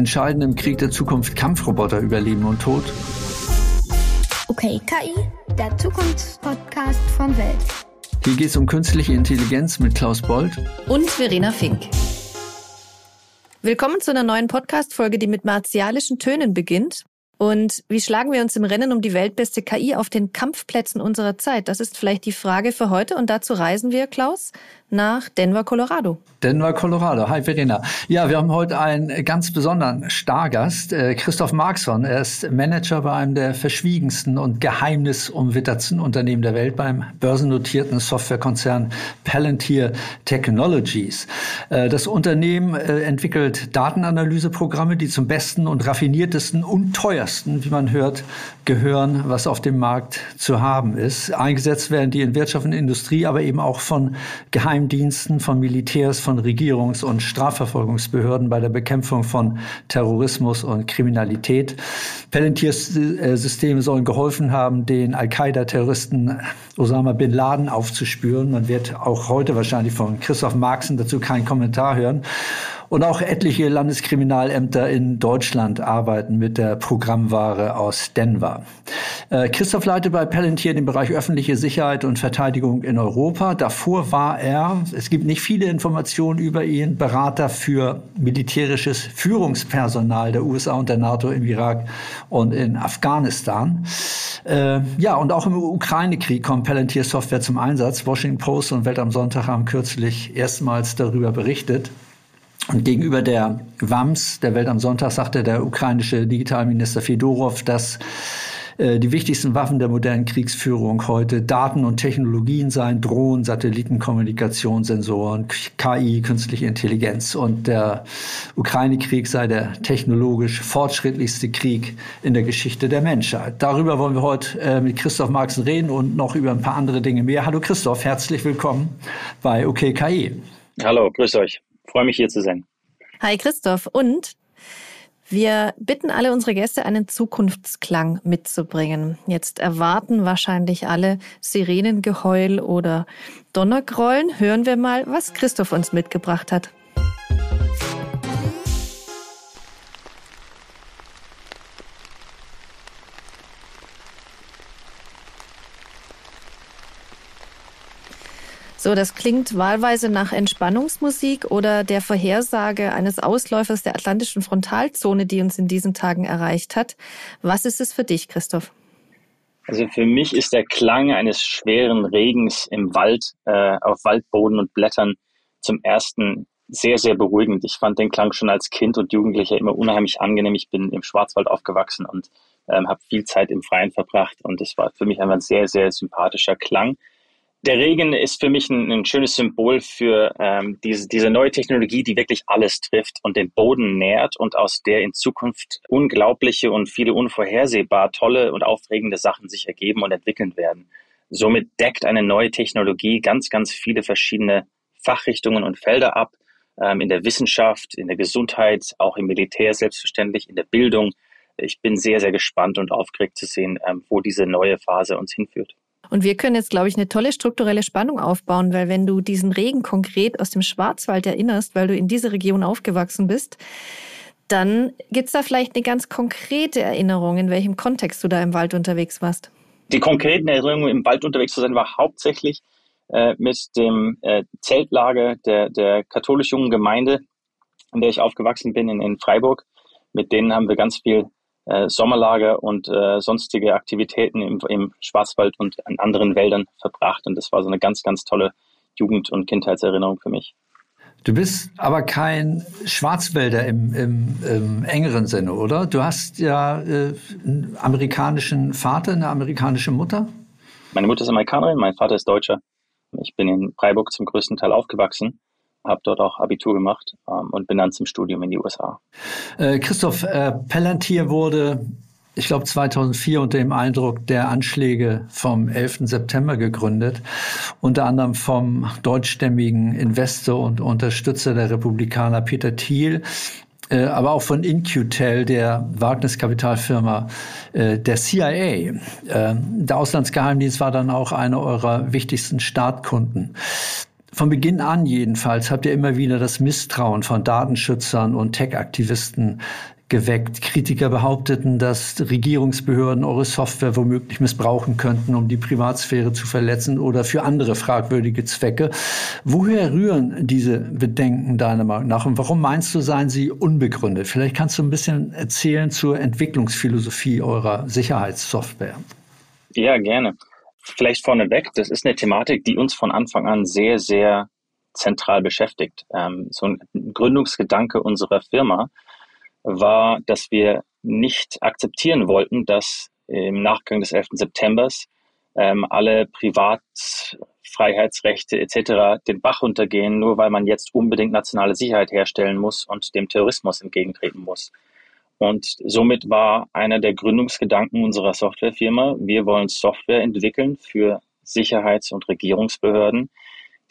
entscheiden im Krieg der Zukunft Kampfroboter über Leben und Tod? Okay, KI, der Zukunftspodcast von Welt. Hier geht es um künstliche Intelligenz mit Klaus Bold und Verena Fink. Willkommen zu einer neuen Podcast-Folge, die mit martialischen Tönen beginnt. Und wie schlagen wir uns im Rennen um die weltbeste KI auf den Kampfplätzen unserer Zeit? Das ist vielleicht die Frage für heute. Und dazu reisen wir, Klaus, nach Denver, Colorado. Denver, Colorado. Hi, Verena. Ja, wir haben heute einen ganz besonderen Stargast, äh, Christoph Marxson. Er ist Manager bei einem der verschwiegensten und geheimnisumwittertsten Unternehmen der Welt, beim börsennotierten Softwarekonzern Palantir Technologies. Äh, das Unternehmen äh, entwickelt Datenanalyseprogramme, die zum besten und raffiniertesten und teuersten, wie man hört, gehören, was auf dem Markt zu haben ist. Eingesetzt werden die in Wirtschaft und Industrie, aber eben auch von Geheim Geheimdiensten, von Militärs, von Regierungs- und Strafverfolgungsbehörden bei der Bekämpfung von Terrorismus und Kriminalität. Palantirs äh, Systeme sollen geholfen haben, den Al-Qaida-Terroristen Osama bin Laden aufzuspüren. Man wird auch heute wahrscheinlich von Christoph Marxen dazu keinen Kommentar hören. Und auch etliche Landeskriminalämter in Deutschland arbeiten mit der Programmware aus Denver. Äh, Christoph leitet bei Palantir den Bereich öffentliche Sicherheit und Verteidigung in Europa. Davor war er, es gibt nicht viele Informationen über ihn, Berater für militärisches Führungspersonal der USA und der NATO im Irak und in Afghanistan. Äh, ja, und auch im Ukraine-Krieg kommt Palantir Software zum Einsatz. Washington Post und Welt am Sonntag haben kürzlich erstmals darüber berichtet. Und gegenüber der WAMS, der Welt am Sonntag, sagte der ukrainische Digitalminister Fedorov, dass äh, die wichtigsten Waffen der modernen Kriegsführung heute Daten und Technologien seien, Drohnen, Satellitenkommunikation, Sensoren, KI, künstliche Intelligenz. Und der Ukraine-Krieg sei der technologisch fortschrittlichste Krieg in der Geschichte der Menschheit. Darüber wollen wir heute äh, mit Christoph Marxen reden und noch über ein paar andere Dinge mehr. Hallo Christoph, herzlich willkommen bei OKKI. Hallo, grüß euch freue mich hier zu sein. Hi Christoph und wir bitten alle unsere Gäste, einen Zukunftsklang mitzubringen. Jetzt erwarten wahrscheinlich alle Sirenengeheul oder Donnergrollen. Hören wir mal, was Christoph uns mitgebracht hat. So, das klingt wahlweise nach Entspannungsmusik oder der Vorhersage eines Ausläufers der atlantischen Frontalzone, die uns in diesen Tagen erreicht hat. Was ist es für dich, Christoph? Also für mich ist der Klang eines schweren Regens im Wald, äh, auf Waldboden und Blättern zum ersten sehr, sehr beruhigend. Ich fand den Klang schon als Kind und Jugendlicher immer unheimlich angenehm. Ich bin im Schwarzwald aufgewachsen und ähm, habe viel Zeit im Freien verbracht und es war für mich einfach ein sehr, sehr sympathischer Klang der Regen ist für mich ein, ein schönes Symbol für ähm, diese, diese neue Technologie, die wirklich alles trifft und den Boden nährt und aus der in Zukunft unglaubliche und viele unvorhersehbar tolle und aufregende Sachen sich ergeben und entwickeln werden. Somit deckt eine neue Technologie ganz, ganz viele verschiedene Fachrichtungen und Felder ab, ähm, in der Wissenschaft, in der Gesundheit, auch im Militär selbstverständlich, in der Bildung. Ich bin sehr, sehr gespannt und aufgeregt zu sehen, ähm, wo diese neue Phase uns hinführt. Und wir können jetzt, glaube ich, eine tolle strukturelle Spannung aufbauen, weil wenn du diesen Regen konkret aus dem Schwarzwald erinnerst, weil du in dieser Region aufgewachsen bist, dann gibt es da vielleicht eine ganz konkrete Erinnerung, in welchem Kontext du da im Wald unterwegs warst. Die konkreten Erinnerungen, im Wald unterwegs zu sein, war hauptsächlich äh, mit dem äh, Zeltlager der, der katholisch-jungen Gemeinde, in der ich aufgewachsen bin, in, in Freiburg. Mit denen haben wir ganz viel äh, Sommerlager und äh, sonstige Aktivitäten im, im Schwarzwald und an anderen Wäldern verbracht. Und das war so eine ganz, ganz tolle Jugend- und Kindheitserinnerung für mich. Du bist aber kein Schwarzwälder im, im, im engeren Sinne, oder? Du hast ja äh, einen amerikanischen Vater, eine amerikanische Mutter? Meine Mutter ist Amerikanerin, mein Vater ist Deutscher. Ich bin in Freiburg zum größten Teil aufgewachsen habe dort auch Abitur gemacht ähm, und bin dann zum Studium in die USA. Äh, Christoph, äh, Palantir wurde, ich glaube, 2004 unter dem Eindruck der Anschläge vom 11. September gegründet, unter anderem vom deutschstämmigen Investor und Unterstützer der Republikaner Peter Thiel, äh, aber auch von InQtel, der Wagniskapitalfirma äh, der CIA. Äh, der Auslandsgeheimdienst war dann auch einer eurer wichtigsten Startkunden. Von Beginn an jedenfalls habt ihr immer wieder das Misstrauen von Datenschützern und Tech-Aktivisten geweckt. Kritiker behaupteten, dass Regierungsbehörden eure Software womöglich missbrauchen könnten, um die Privatsphäre zu verletzen oder für andere fragwürdige Zwecke. Woher rühren diese Bedenken deiner Meinung nach und warum meinst du, seien sie unbegründet? Vielleicht kannst du ein bisschen erzählen zur Entwicklungsphilosophie eurer Sicherheitssoftware. Ja, gerne. Vielleicht vorneweg, das ist eine Thematik, die uns von Anfang an sehr, sehr zentral beschäftigt. Ähm, so ein Gründungsgedanke unserer Firma war, dass wir nicht akzeptieren wollten, dass im Nachgang des 11. September ähm, alle Privatfreiheitsrechte etc. den Bach runtergehen, nur weil man jetzt unbedingt nationale Sicherheit herstellen muss und dem Terrorismus entgegentreten muss. Und somit war einer der Gründungsgedanken unserer Softwarefirma, wir wollen Software entwickeln für Sicherheits- und Regierungsbehörden,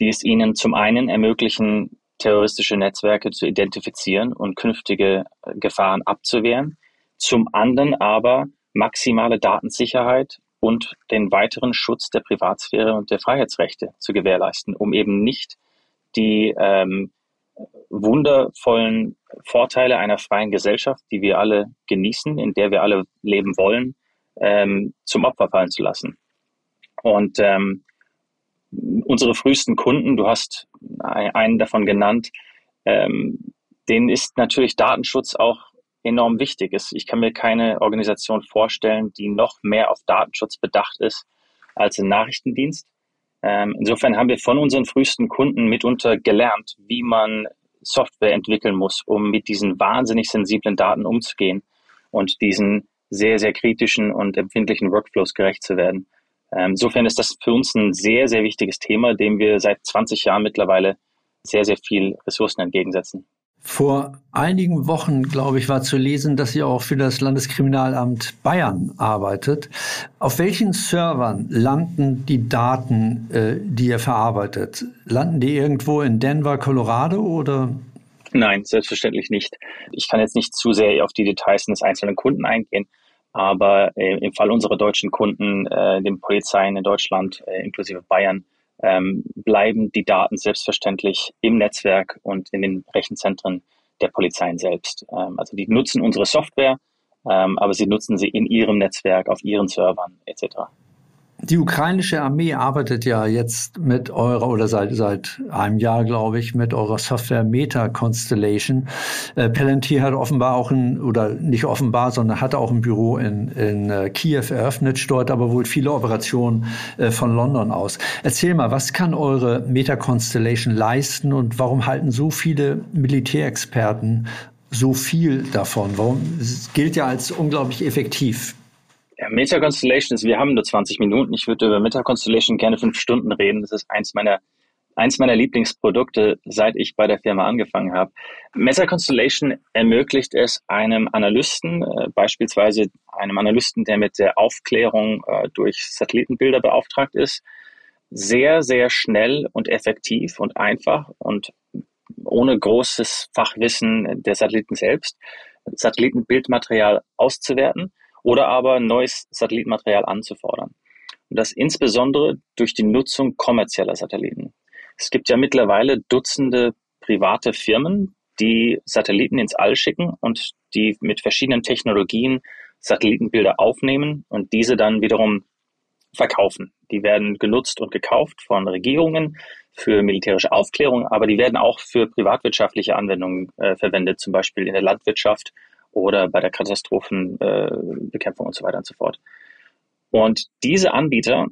die es ihnen zum einen ermöglichen, terroristische Netzwerke zu identifizieren und künftige äh, Gefahren abzuwehren, zum anderen aber maximale Datensicherheit und den weiteren Schutz der Privatsphäre und der Freiheitsrechte zu gewährleisten, um eben nicht die ähm, wundervollen Vorteile einer freien Gesellschaft, die wir alle genießen, in der wir alle leben wollen, ähm, zum Opfer fallen zu lassen. Und ähm, unsere frühesten Kunden, du hast einen davon genannt, ähm, denen ist natürlich Datenschutz auch enorm wichtig. Ich kann mir keine Organisation vorstellen, die noch mehr auf Datenschutz bedacht ist als ein Nachrichtendienst. Ähm, insofern haben wir von unseren frühesten Kunden mitunter gelernt, wie man Software entwickeln muss, um mit diesen wahnsinnig sensiblen Daten umzugehen und diesen sehr, sehr kritischen und empfindlichen Workflows gerecht zu werden. Ähm, insofern ist das für uns ein sehr, sehr wichtiges Thema, dem wir seit 20 Jahren mittlerweile sehr, sehr viel Ressourcen entgegensetzen. Vor einigen Wochen, glaube ich, war zu lesen, dass ihr auch für das Landeskriminalamt Bayern arbeitet. Auf welchen Servern landen die Daten, äh, die ihr verarbeitet? Landen die irgendwo in Denver, Colorado oder? Nein, selbstverständlich nicht. Ich kann jetzt nicht zu sehr auf die Details des einzelnen Kunden eingehen, aber äh, im Fall unserer deutschen Kunden, äh, den Polizeien in Deutschland, inklusive Bayern, ähm, bleiben die Daten selbstverständlich im Netzwerk und in den Rechenzentren der Polizeien selbst. Ähm, also die nutzen unsere Software, ähm, aber sie nutzen sie in ihrem Netzwerk, auf ihren Servern etc. Die ukrainische Armee arbeitet ja jetzt mit eurer oder seit, seit einem Jahr, glaube ich, mit eurer Software Meta Constellation. Äh, Palantir hat offenbar auch ein, oder nicht offenbar, sondern hat auch ein Büro in, in äh, Kiew eröffnet, steuert aber wohl viele Operationen äh, von London aus. Erzähl mal, was kann eure Meta Constellation leisten und warum halten so viele Militärexperten so viel davon? Warum es gilt ja als unglaublich effektiv? Ja, Meta Constellation ist, wir haben nur 20 Minuten. Ich würde über Meta Constellation gerne fünf Stunden reden. Das ist eins meiner, eins meiner Lieblingsprodukte, seit ich bei der Firma angefangen habe. Meta Constellation ermöglicht es einem Analysten, äh, beispielsweise einem Analysten, der mit der Aufklärung äh, durch Satellitenbilder beauftragt ist, sehr, sehr schnell und effektiv und einfach und ohne großes Fachwissen der Satelliten selbst Satellitenbildmaterial auszuwerten oder aber neues Satellitenmaterial anzufordern. Und das insbesondere durch die Nutzung kommerzieller Satelliten. Es gibt ja mittlerweile Dutzende private Firmen, die Satelliten ins All schicken und die mit verschiedenen Technologien Satellitenbilder aufnehmen und diese dann wiederum verkaufen. Die werden genutzt und gekauft von Regierungen für militärische Aufklärung, aber die werden auch für privatwirtschaftliche Anwendungen äh, verwendet, zum Beispiel in der Landwirtschaft oder bei der Katastrophenbekämpfung äh, und so weiter und so fort. Und diese Anbieter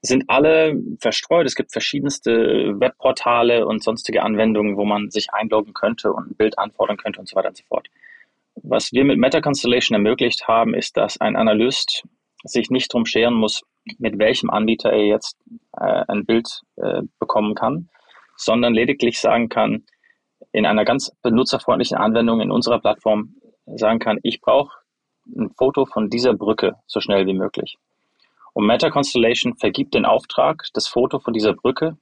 sind alle verstreut. Es gibt verschiedenste Webportale und sonstige Anwendungen, wo man sich einloggen könnte und ein Bild anfordern könnte und so weiter und so fort. Was wir mit Meta Constellation ermöglicht haben, ist, dass ein Analyst sich nicht drum scheren muss, mit welchem Anbieter er jetzt äh, ein Bild äh, bekommen kann, sondern lediglich sagen kann, in einer ganz benutzerfreundlichen Anwendung in unserer Plattform sagen kann, ich brauche ein Foto von dieser Brücke so schnell wie möglich. Und Meta Constellation vergibt den Auftrag, das Foto von dieser Brücke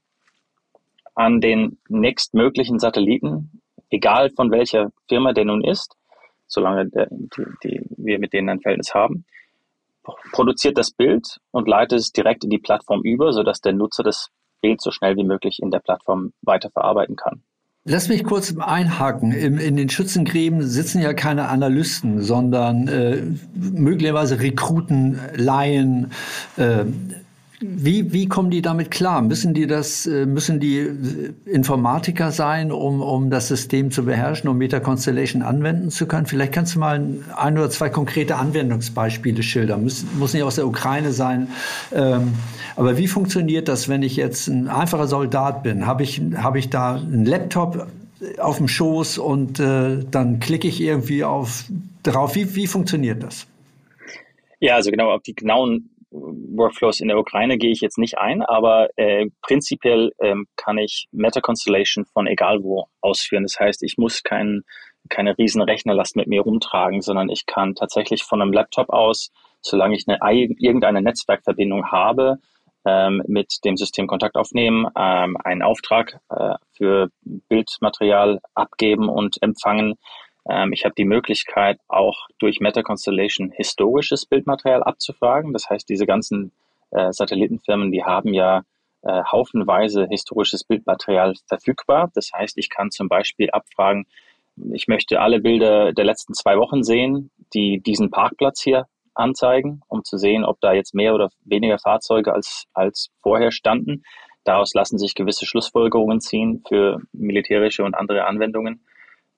an den nächstmöglichen Satelliten, egal von welcher Firma der nun ist, solange der, die, die, wir mit denen ein Verhältnis haben, produziert das Bild und leitet es direkt in die Plattform über, sodass der Nutzer das Bild so schnell wie möglich in der Plattform weiterverarbeiten kann. Lass mich kurz einhaken. In, in den Schützengräben sitzen ja keine Analysten, sondern äh, möglicherweise Rekruten, Laien, äh, wie, wie kommen die damit klar? Müssen die das, äh, müssen die äh, Informatiker sein, um, um das System zu beherrschen, um Meta Constellation anwenden zu können? Vielleicht kannst du mal ein oder zwei konkrete Anwendungsbeispiele schildern. Muss, muss nicht aus der Ukraine sein. Ähm, aber wie funktioniert das, wenn ich jetzt ein einfacher Soldat bin? Habe ich, habe ich da einen Laptop auf dem Schoß und äh, dann klicke ich irgendwie auf drauf? Wie, wie funktioniert das? Ja, also genau, auf die genauen Workflows in der Ukraine gehe ich jetzt nicht ein, aber äh, prinzipiell ähm, kann ich Meta Constellation von egal wo ausführen. Das heißt, ich muss kein, keine riesen Rechnerlast mit mir rumtragen, sondern ich kann tatsächlich von einem Laptop aus, solange ich eine, irgendeine Netzwerkverbindung habe, ähm, mit dem System Kontakt aufnehmen, ähm, einen Auftrag äh, für Bildmaterial abgeben und empfangen, ich habe die Möglichkeit, auch durch Meta Constellation historisches Bildmaterial abzufragen. Das heißt, diese ganzen äh, Satellitenfirmen, die haben ja äh, haufenweise historisches Bildmaterial verfügbar. Das heißt, ich kann zum Beispiel abfragen, ich möchte alle Bilder der letzten zwei Wochen sehen, die diesen Parkplatz hier anzeigen, um zu sehen, ob da jetzt mehr oder weniger Fahrzeuge als, als vorher standen. Daraus lassen sich gewisse Schlussfolgerungen ziehen für militärische und andere Anwendungen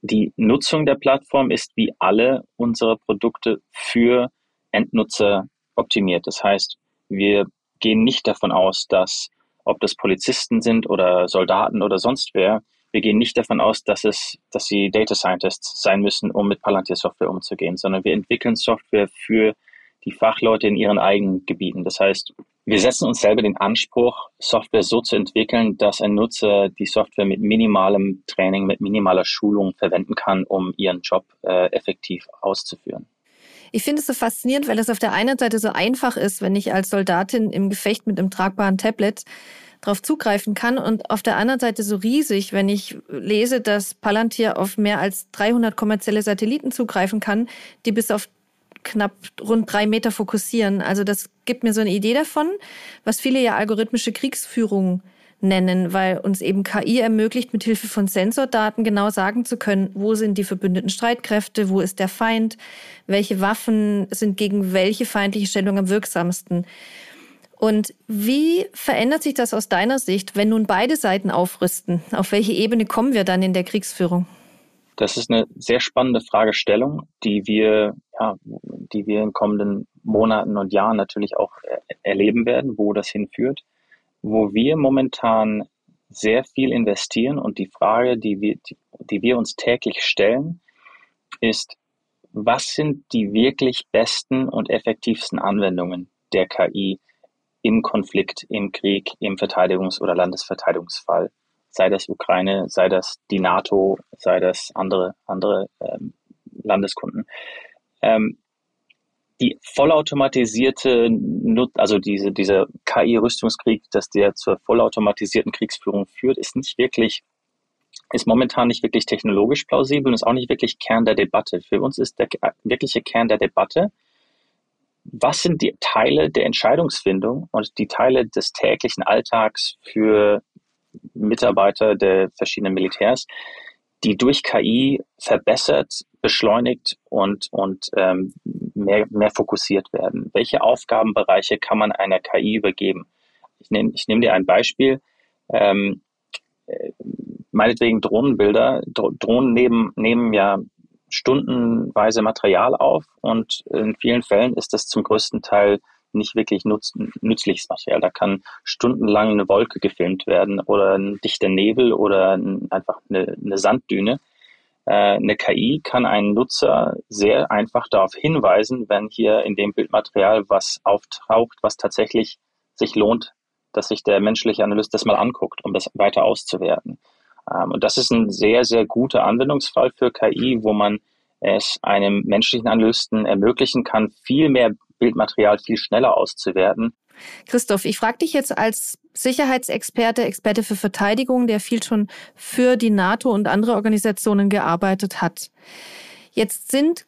die Nutzung der Plattform ist wie alle unsere Produkte für Endnutzer optimiert. Das heißt, wir gehen nicht davon aus, dass ob das Polizisten sind oder Soldaten oder sonst wer, wir gehen nicht davon aus, dass es, dass sie Data Scientists sein müssen, um mit Palantir Software umzugehen, sondern wir entwickeln Software für die Fachleute in ihren eigenen Gebieten. Das heißt, wir setzen uns selber den Anspruch, Software so zu entwickeln, dass ein Nutzer die Software mit minimalem Training, mit minimaler Schulung verwenden kann, um ihren Job äh, effektiv auszuführen. Ich finde es so faszinierend, weil es auf der einen Seite so einfach ist, wenn ich als Soldatin im Gefecht mit einem tragbaren Tablet darauf zugreifen kann und auf der anderen Seite so riesig, wenn ich lese, dass Palantir auf mehr als 300 kommerzielle Satelliten zugreifen kann, die bis auf knapp rund drei Meter fokussieren. Also das gibt mir so eine Idee davon, was viele ja algorithmische Kriegsführung nennen, weil uns eben KI ermöglicht, mit Hilfe von Sensordaten genau sagen zu können, wo sind die verbündeten Streitkräfte, wo ist der Feind, welche Waffen sind gegen welche feindliche Stellung am wirksamsten. Und wie verändert sich das aus deiner Sicht, wenn nun beide Seiten aufrüsten? Auf welche Ebene kommen wir dann in der Kriegsführung? Das ist eine sehr spannende Fragestellung, die wir, ja, die wir in kommenden Monaten und Jahren natürlich auch erleben werden, wo das hinführt. Wo wir momentan sehr viel investieren und die Frage, die wir, die, die wir uns täglich stellen, ist, was sind die wirklich besten und effektivsten Anwendungen der KI im Konflikt, im Krieg, im Verteidigungs- oder Landesverteidigungsfall? Sei das Ukraine, sei das die NATO, sei das andere, andere ähm, Landeskunden. Ähm, die vollautomatisierte, also diese, dieser KI-Rüstungskrieg, dass der zur vollautomatisierten Kriegsführung führt, ist nicht wirklich, ist momentan nicht wirklich technologisch plausibel und ist auch nicht wirklich Kern der Debatte. Für uns ist der wirkliche Kern der Debatte, was sind die Teile der Entscheidungsfindung und die Teile des täglichen Alltags für Mitarbeiter der verschiedenen Militärs, die durch KI verbessert, beschleunigt und, und ähm, mehr, mehr fokussiert werden. Welche Aufgabenbereiche kann man einer KI übergeben? Ich nehme ich nehm dir ein Beispiel. Ähm, äh, meinetwegen Drohnenbilder. Drohnen nehmen, nehmen ja stundenweise Material auf und in vielen Fällen ist das zum größten Teil nicht wirklich nutz, nützliches Material. Da kann stundenlang eine Wolke gefilmt werden oder ein dichter Nebel oder ein, einfach eine, eine Sanddüne. Äh, eine KI kann einen Nutzer sehr einfach darauf hinweisen, wenn hier in dem Bildmaterial was auftaucht, was tatsächlich sich lohnt, dass sich der menschliche Analyst das mal anguckt, um das weiter auszuwerten. Ähm, und das ist ein sehr, sehr guter Anwendungsfall für KI, wo man es einem menschlichen Analysten ermöglichen kann, viel mehr Bildmaterial viel schneller auszuwerten. Christoph, ich frage dich jetzt als Sicherheitsexperte, Experte für Verteidigung, der viel schon für die NATO und andere Organisationen gearbeitet hat. Jetzt sind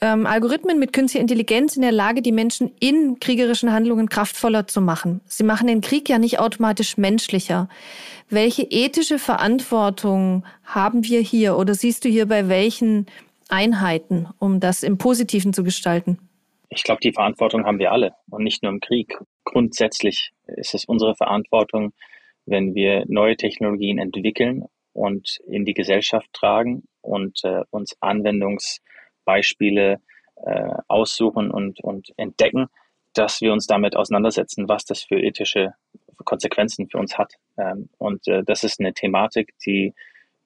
ähm, Algorithmen mit künstlicher Intelligenz in der Lage, die Menschen in kriegerischen Handlungen kraftvoller zu machen. Sie machen den Krieg ja nicht automatisch menschlicher. Welche ethische Verantwortung haben wir hier oder siehst du hier bei welchen Einheiten, um das im Positiven zu gestalten? Ich glaube, die Verantwortung haben wir alle und nicht nur im Krieg. Grundsätzlich ist es unsere Verantwortung, wenn wir neue Technologien entwickeln und in die Gesellschaft tragen und äh, uns Anwendungsbeispiele äh, aussuchen und, und entdecken, dass wir uns damit auseinandersetzen, was das für ethische Konsequenzen für uns hat. Ähm, und äh, das ist eine Thematik, die,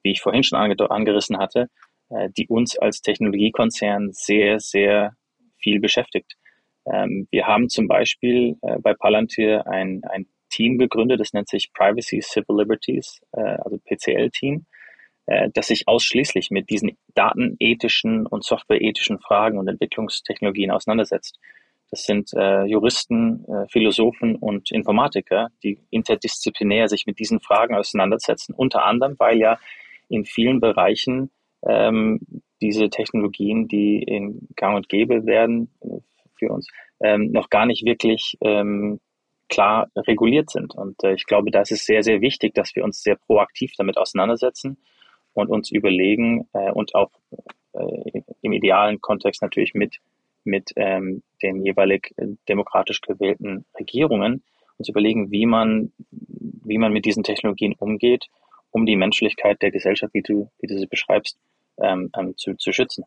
wie ich vorhin schon ange angerissen hatte, äh, die uns als Technologiekonzern sehr, sehr viel beschäftigt. Ähm, wir haben zum Beispiel äh, bei Palantir ein, ein Team gegründet, das nennt sich Privacy Civil Liberties, äh, also PCL-Team, äh, das sich ausschließlich mit diesen datenethischen und softwareethischen Fragen und Entwicklungstechnologien auseinandersetzt. Das sind äh, Juristen, äh, Philosophen und Informatiker, die interdisziplinär sich mit diesen Fragen auseinandersetzen, unter anderem, weil ja in vielen Bereichen ähm, diese Technologien, die in Gang und Gäbe werden für uns, ähm, noch gar nicht wirklich ähm, klar reguliert sind. Und äh, ich glaube, da ist es sehr, sehr wichtig, dass wir uns sehr proaktiv damit auseinandersetzen und uns überlegen äh, und auch äh, im idealen Kontext natürlich mit, mit ähm, den jeweilig äh, demokratisch gewählten Regierungen uns überlegen, wie man, wie man mit diesen Technologien umgeht, um die Menschlichkeit der Gesellschaft, wie du, wie du sie beschreibst, ähm, ähm, zu, zu schützen.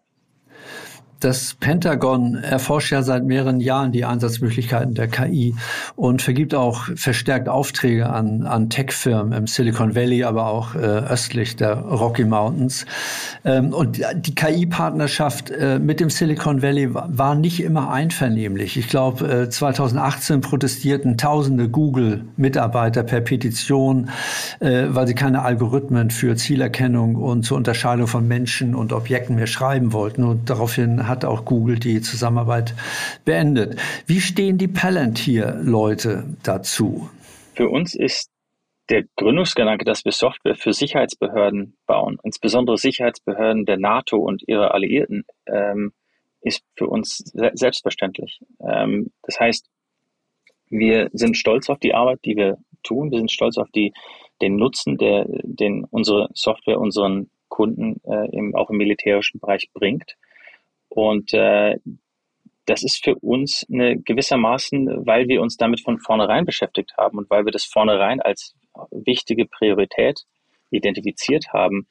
Das Pentagon erforscht ja seit mehreren Jahren die Einsatzmöglichkeiten der KI und vergibt auch verstärkt Aufträge an, an Tech-Firmen im Silicon Valley, aber auch äh, östlich der Rocky Mountains. Ähm, und die KI-Partnerschaft äh, mit dem Silicon Valley war nicht immer einvernehmlich. Ich glaube, äh, 2018 protestierten tausende Google-Mitarbeiter per Petition, äh, weil sie keine Algorithmen für Zielerkennung und zur Unterscheidung von Menschen und Objekten mehr schreiben wollten. Und daraufhin hat auch Google die Zusammenarbeit beendet. Wie stehen die Palantir-Leute dazu? Für uns ist der Gründungsgedanke, dass wir Software für Sicherheitsbehörden bauen, insbesondere Sicherheitsbehörden der NATO und ihrer Alliierten, ähm, ist für uns se selbstverständlich. Ähm, das heißt, wir sind stolz auf die Arbeit, die wir tun. Wir sind stolz auf die, den Nutzen, der, den unsere Software unseren Kunden äh, im, auch im militärischen Bereich bringt. Und äh, das ist für uns eine gewissermaßen, weil wir uns damit von vornherein beschäftigt haben und weil wir das vornherein als wichtige Priorität identifiziert haben,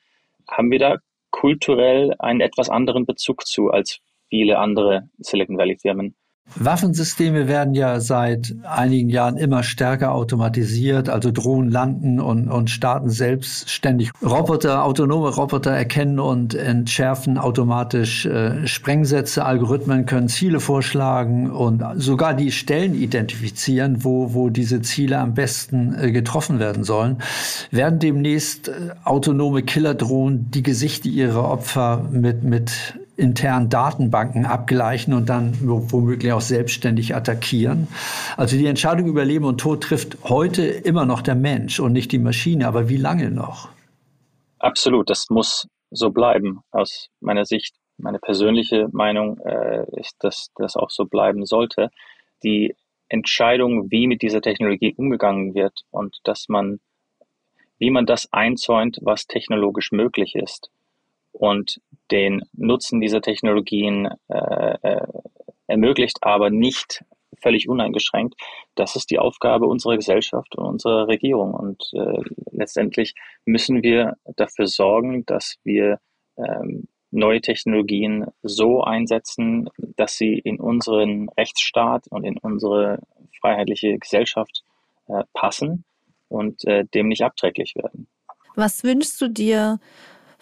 haben wir da kulturell einen etwas anderen Bezug zu als viele andere Silicon Valley Firmen. Waffensysteme werden ja seit einigen Jahren immer stärker automatisiert, also Drohnen landen und, und starten selbstständig. Roboter, autonome Roboter erkennen und entschärfen automatisch äh, Sprengsätze. Algorithmen können Ziele vorschlagen und sogar die Stellen identifizieren, wo, wo diese Ziele am besten äh, getroffen werden sollen. Werden demnächst äh, autonome Killerdrohnen die Gesichter ihrer Opfer mit, mit internen Datenbanken abgleichen und dann womöglich auch selbstständig attackieren. Also die Entscheidung über Leben und Tod trifft heute immer noch der Mensch und nicht die Maschine. Aber wie lange noch? Absolut, das muss so bleiben aus meiner Sicht. Meine persönliche Meinung äh, ist, dass das auch so bleiben sollte. Die Entscheidung, wie mit dieser Technologie umgegangen wird und dass man, wie man das einzäunt, was technologisch möglich ist, und den Nutzen dieser Technologien äh, äh, ermöglicht, aber nicht völlig uneingeschränkt. Das ist die Aufgabe unserer Gesellschaft und unserer Regierung. Und äh, letztendlich müssen wir dafür sorgen, dass wir ähm, neue Technologien so einsetzen, dass sie in unseren Rechtsstaat und in unsere freiheitliche Gesellschaft äh, passen und äh, dem nicht abträglich werden. Was wünschst du dir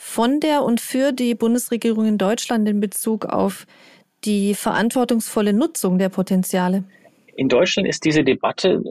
von der und für die Bundesregierung in Deutschland in Bezug auf die verantwortungsvolle Nutzung der Potenziale? In Deutschland ist diese Debatte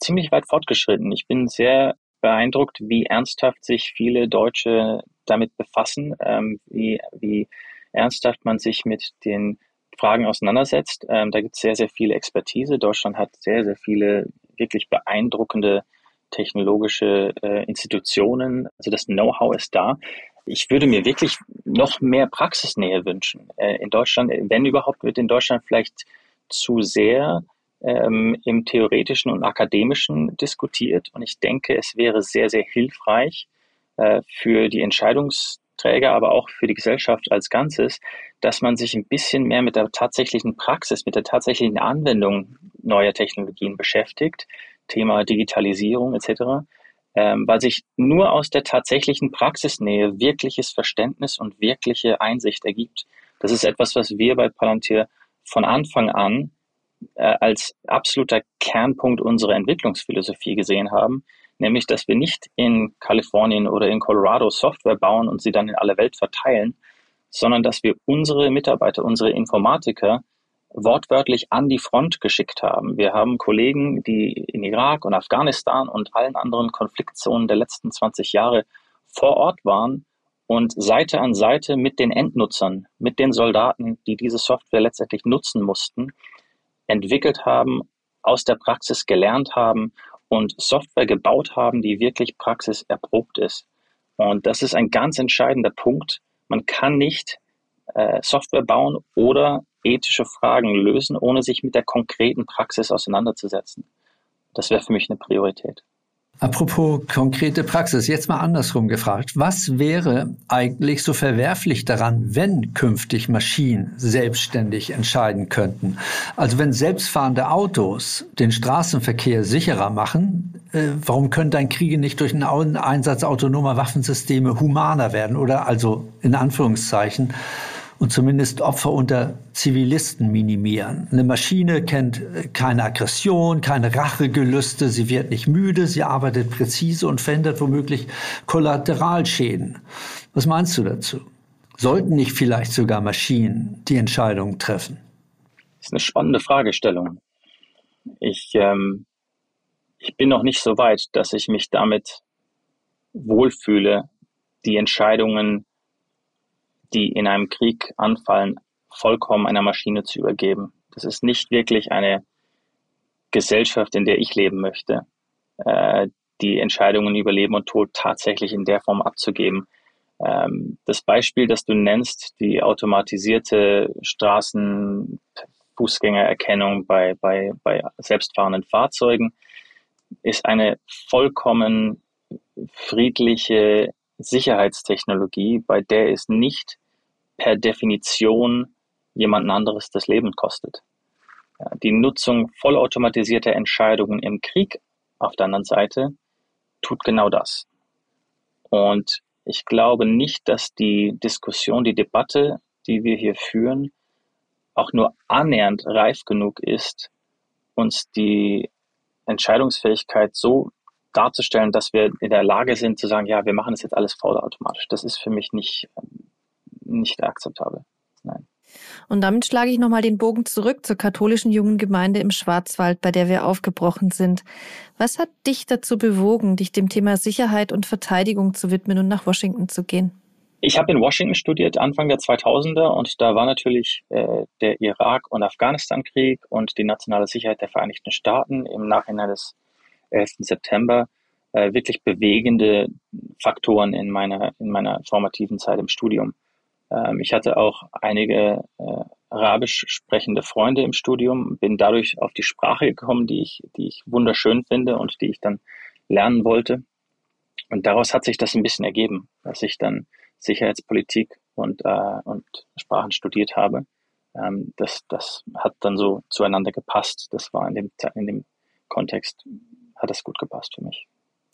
ziemlich weit fortgeschritten. Ich bin sehr beeindruckt, wie ernsthaft sich viele Deutsche damit befassen, ähm, wie, wie ernsthaft man sich mit den Fragen auseinandersetzt. Ähm, da gibt es sehr, sehr viel Expertise. Deutschland hat sehr, sehr viele wirklich beeindruckende technologische äh, Institutionen. Also das Know-how ist da. Ich würde mir wirklich noch mehr Praxisnähe wünschen. Äh, in Deutschland, wenn überhaupt, wird in Deutschland vielleicht zu sehr ähm, im theoretischen und akademischen diskutiert. Und ich denke, es wäre sehr, sehr hilfreich äh, für die Entscheidungsträger, aber auch für die Gesellschaft als Ganzes, dass man sich ein bisschen mehr mit der tatsächlichen Praxis, mit der tatsächlichen Anwendung neuer Technologien beschäftigt. Thema Digitalisierung etc ähm, weil sich nur aus der tatsächlichen Praxisnähe wirkliches Verständnis und wirkliche Einsicht ergibt. Das ist etwas, was wir bei Palantir von Anfang an äh, als absoluter Kernpunkt unserer Entwicklungsphilosophie gesehen haben, nämlich dass wir nicht in Kalifornien oder in Colorado Software bauen und sie dann in alle Welt verteilen, sondern dass wir unsere Mitarbeiter, unsere Informatiker wortwörtlich an die Front geschickt haben. Wir haben Kollegen, die in Irak und Afghanistan und allen anderen Konfliktzonen der letzten 20 Jahre vor Ort waren und Seite an Seite mit den Endnutzern, mit den Soldaten, die diese Software letztendlich nutzen mussten, entwickelt haben, aus der Praxis gelernt haben und Software gebaut haben, die wirklich praxiserprobt ist. Und das ist ein ganz entscheidender Punkt. Man kann nicht äh, Software bauen oder ethische Fragen lösen, ohne sich mit der konkreten Praxis auseinanderzusetzen. Das wäre für mich eine Priorität. Apropos konkrete Praxis, jetzt mal andersrum gefragt. Was wäre eigentlich so verwerflich daran, wenn künftig Maschinen selbstständig entscheiden könnten? Also wenn selbstfahrende Autos den Straßenverkehr sicherer machen, äh, warum können dann Kriege nicht durch einen Einsatz autonomer Waffensysteme humaner werden oder also in Anführungszeichen und zumindest Opfer unter Zivilisten minimieren. Eine Maschine kennt keine Aggression, keine Rachegelüste, sie wird nicht müde, sie arbeitet präzise und verhindert womöglich Kollateralschäden. Was meinst du dazu? Sollten nicht vielleicht sogar Maschinen die Entscheidungen treffen? Das ist eine spannende Fragestellung. Ich, ähm, ich bin noch nicht so weit, dass ich mich damit wohlfühle, die Entscheidungen die in einem Krieg anfallen, vollkommen einer Maschine zu übergeben. Das ist nicht wirklich eine Gesellschaft, in der ich leben möchte, äh, die Entscheidungen über Leben und Tod tatsächlich in der Form abzugeben. Ähm, das Beispiel, das du nennst, die automatisierte Straßen, Fußgängererkennung bei, bei, bei selbstfahrenden Fahrzeugen, ist eine vollkommen friedliche Sicherheitstechnologie, bei der es nicht per Definition jemanden anderes das Leben kostet. Die Nutzung vollautomatisierter Entscheidungen im Krieg auf der anderen Seite tut genau das. Und ich glaube nicht, dass die Diskussion, die Debatte, die wir hier führen, auch nur annähernd reif genug ist, uns die Entscheidungsfähigkeit so darzustellen, dass wir in der Lage sind zu sagen, ja, wir machen das jetzt alles vollautomatisch. Das ist für mich nicht, nicht akzeptabel. Nein. Und damit schlage ich nochmal den Bogen zurück zur katholischen jungen Gemeinde im Schwarzwald, bei der wir aufgebrochen sind. Was hat dich dazu bewogen, dich dem Thema Sicherheit und Verteidigung zu widmen und nach Washington zu gehen? Ich habe in Washington studiert, Anfang der 2000er, und da war natürlich äh, der Irak- und Afghanistan-Krieg und die nationale Sicherheit der Vereinigten Staaten im Nachhinein des 11. September äh, wirklich bewegende Faktoren in meiner, in meiner formativen Zeit im Studium. Ähm, ich hatte auch einige äh, arabisch sprechende Freunde im Studium, bin dadurch auf die Sprache gekommen, die ich, die ich wunderschön finde und die ich dann lernen wollte. Und daraus hat sich das ein bisschen ergeben, dass ich dann Sicherheitspolitik und, äh, und Sprachen studiert habe. Ähm, das, das hat dann so zueinander gepasst. Das war in dem, in dem Kontext hat das gut gepasst für mich.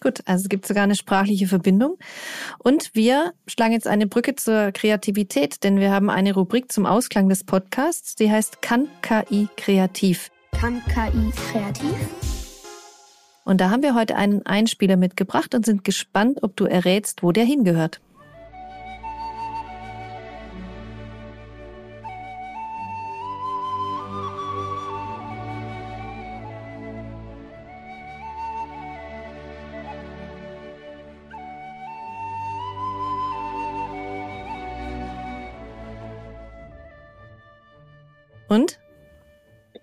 Gut, also es gibt sogar eine sprachliche Verbindung. Und wir schlagen jetzt eine Brücke zur Kreativität, denn wir haben eine Rubrik zum Ausklang des Podcasts, die heißt Kann KI kreativ? Kann KI kreativ? Und da haben wir heute einen Einspieler mitgebracht und sind gespannt, ob du errätst, wo der hingehört. Und?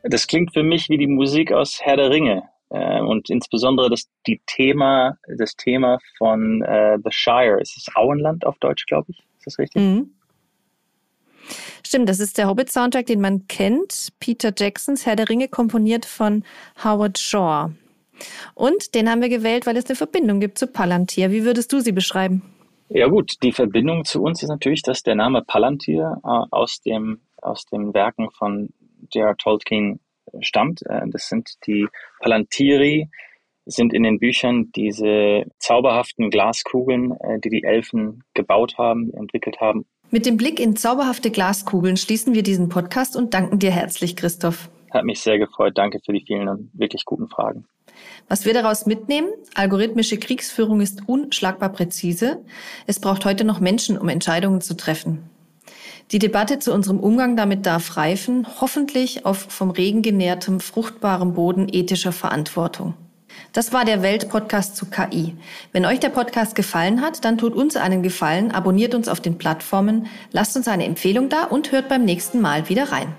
Das klingt für mich wie die Musik aus Herr der Ringe. äh, und insbesondere das die Thema das Thema von äh, The Shire. Es ist Auenland auf Deutsch, glaube ich. Ist das richtig? Mhm. Stimmt, das ist der Hobbit-Soundtrack, den man kennt. Peter Jacksons Herr der Ringe, komponiert von Howard Shaw. Und den haben wir gewählt, weil es eine Verbindung gibt zu Palantir. Wie würdest du sie beschreiben? Ja gut, die Verbindung zu uns ist natürlich, dass der Name Palantir äh, aus, dem, aus den Werken von J.R. Tolkien stammt. Äh, das sind die Palantiri, sind in den Büchern diese zauberhaften Glaskugeln, äh, die die Elfen gebaut haben, entwickelt haben. Mit dem Blick in zauberhafte Glaskugeln schließen wir diesen Podcast und danken dir herzlich, Christoph. Hat mich sehr gefreut. Danke für die vielen und wirklich guten Fragen. Was wir daraus mitnehmen, algorithmische Kriegsführung ist unschlagbar präzise. Es braucht heute noch Menschen, um Entscheidungen zu treffen. Die Debatte zu unserem Umgang damit darf reifen, hoffentlich auf vom Regen genährtem, fruchtbarem Boden ethischer Verantwortung. Das war der Weltpodcast zu KI. Wenn euch der Podcast gefallen hat, dann tut uns einen Gefallen, abonniert uns auf den Plattformen, lasst uns eine Empfehlung da und hört beim nächsten Mal wieder rein.